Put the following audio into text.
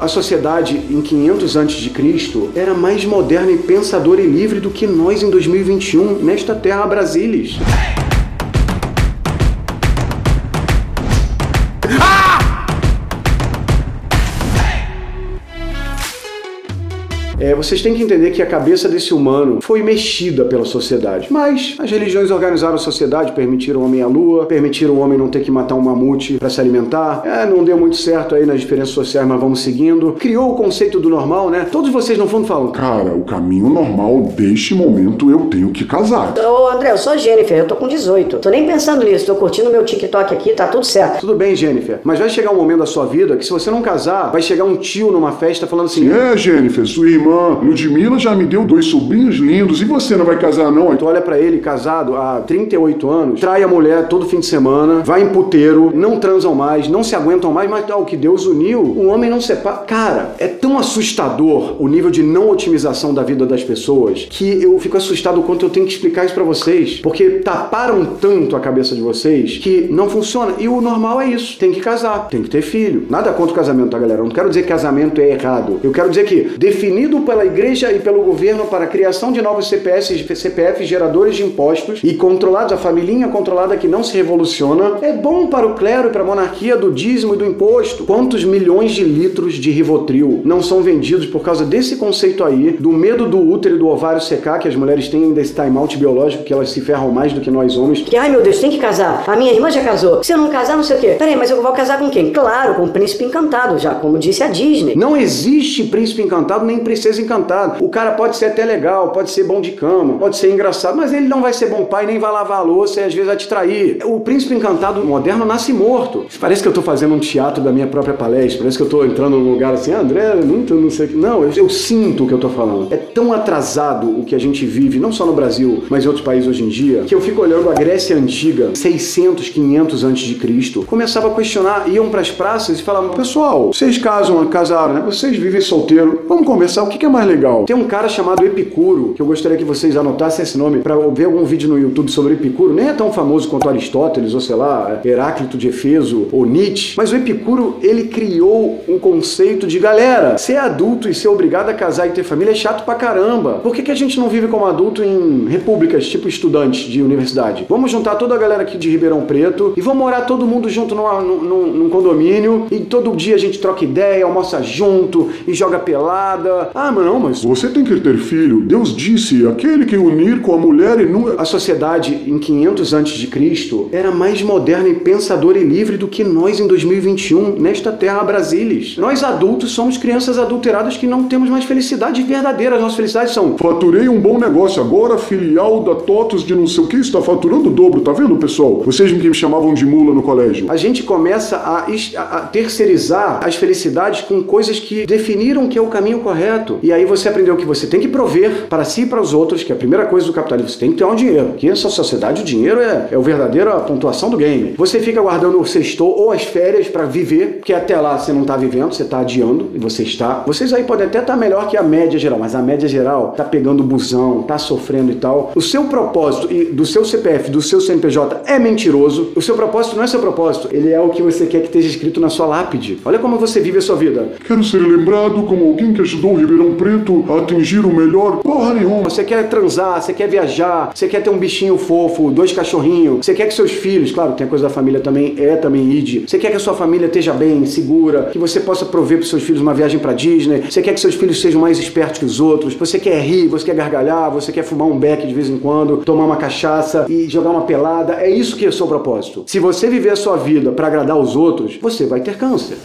A sociedade em 500 a.C. era mais moderna e pensadora e livre do que nós em 2021 nesta terra Brasilis. É, vocês têm que entender que a cabeça desse humano foi mexida pela sociedade. Mas as religiões organizaram a sociedade, permitiram o homem à lua, permitiram o homem não ter que matar um mamute para se alimentar. É, não deu muito certo aí nas diferenças sociais, mas vamos seguindo. Criou o conceito do normal, né? Todos vocês no fundo falam. Cara, o caminho normal deste momento eu tenho que casar. Ô André, eu sou a Jennifer, eu tô com 18. Tô nem pensando nisso, tô curtindo meu TikTok aqui, tá tudo certo. Tudo bem, Jennifer, mas vai chegar um momento da sua vida que se você não casar, vai chegar um tio numa festa falando assim: É, Jennifer, sua irmã Ludmilla já me deu dois sobrinhos lindos e você não vai casar, não? Tu olha pra ele, casado há 38 anos, trai a mulher todo fim de semana, vai em puteiro, não transam mais, não se aguentam mais, mas o que Deus uniu, o homem não separa. Cara, é tão assustador o nível de não otimização da vida das pessoas que eu fico assustado quanto eu tenho que explicar isso pra vocês. Porque taparam tanto a cabeça de vocês que não funciona. E o normal é isso: tem que casar, tem que ter filho. Nada contra o casamento, tá, galera? Eu não quero dizer que casamento é errado. Eu quero dizer que, definido pela igreja e pelo governo para a criação de novos CPS, CPF geradores de impostos e controlados, a família controlada que não se revoluciona, é bom para o clero e para a monarquia do dízimo e do imposto. Quantos milhões de litros de Rivotril não são vendidos por causa desse conceito aí, do medo do útero e do ovário secar, que as mulheres têm desse time-out biológico, que elas se ferram mais do que nós homens. Que, ai meu Deus, tem que casar. A minha irmã já casou. Se eu não casar, não sei o quê. Peraí, mas eu vou casar com quem? Claro, com o príncipe encantado, já como disse a Disney. Não existe príncipe encantado nem princesa encantada. O cara pode ser até legal, pode ser bom de cama, pode ser engraçado, mas ele não vai ser bom pai, nem vai lavar a louça e às vezes vai te trair. O príncipe encantado moderno nasce morto. Parece que eu tô fazendo um teatro da minha própria palestra, parece que eu tô entrando num lugar assim, André, muito não sei o que. Não, eu, eu sinto o que eu tô falando. É tão atrasado o que a gente vive, não só no Brasil, mas em outros países hoje em dia, que eu fico olhando a Grécia Antiga, 600, 500 antes de Cristo, começava a questionar, iam para as praças e falavam, pessoal, vocês casam, casaram, né? Vocês vivem solteiro, vamos conversar, o que é mais legal? Tem um cara chamado Epicuro, que eu gostaria que vocês anotassem esse nome para ver algum vídeo no YouTube sobre Epicuro. Nem é tão famoso quanto Aristóteles, ou sei lá, Heráclito de Efeso ou Nietzsche, mas o Epicuro, ele criou um conceito de galera, ser adulto e ser obrigado a casar e ter família é chato pra caramba. Por que, que a gente não vive como adulto em repúblicas, tipo estudantes de universidade? Vamos juntar toda a galera aqui de Ribeirão Preto e vamos morar todo mundo junto numa, num, num condomínio e todo dia a gente troca ideia, almoça junto e joga pelada. Ah, mas não, mas você tem que ter filho. Deus disse: aquele que unir com a mulher e. A sociedade em 500 a.C. era mais moderna e pensadora e livre do que nós em 2021 nesta terra Brasilis. Nós adultos somos crianças adulteradas que não temos mais felicidade verdadeira. As nossas felicidades são. Faturei um bom negócio agora, filial da TOTOS de não sei o que está faturando o dobro, tá vendo, pessoal? Vocês que me chamavam de mula no colégio. A gente começa a, a terceirizar as felicidades com coisas que definiram que é o caminho correto. E aí você aprendeu que você tem que prover para si e para os outros, que é a primeira coisa do capitalismo, você tem que ter um dinheiro. Que essa sociedade, o dinheiro é, é o verdadeiro a pontuação do game. Você fica guardando o sextou ou as férias para viver, porque até lá você não está vivendo, você está adiando e você está. Vocês aí podem até estar tá melhor que a média geral, mas a média geral tá pegando busão, tá sofrendo e tal. O seu propósito e do seu CPF, do seu CNPJ é mentiroso. O seu propósito não é seu propósito, ele é o que você quer que esteja escrito na sua lápide. Olha como você vive a sua vida. Quero ser lembrado como alguém que ajudou o Ribeirão Preto atingir o melhor porra nenhuma. Você quer transar, você quer viajar, você quer ter um bichinho fofo, dois cachorrinhos, você quer que seus filhos, claro, tem a coisa da família também, é também id. Você quer que a sua família esteja bem, segura, que você possa prover para seus filhos uma viagem para Disney. Você quer que seus filhos sejam mais espertos que os outros. Você quer rir, você quer gargalhar, você quer fumar um beck de vez em quando, tomar uma cachaça e jogar uma pelada. É isso que é o seu propósito. Se você viver a sua vida para agradar os outros, você vai ter câncer.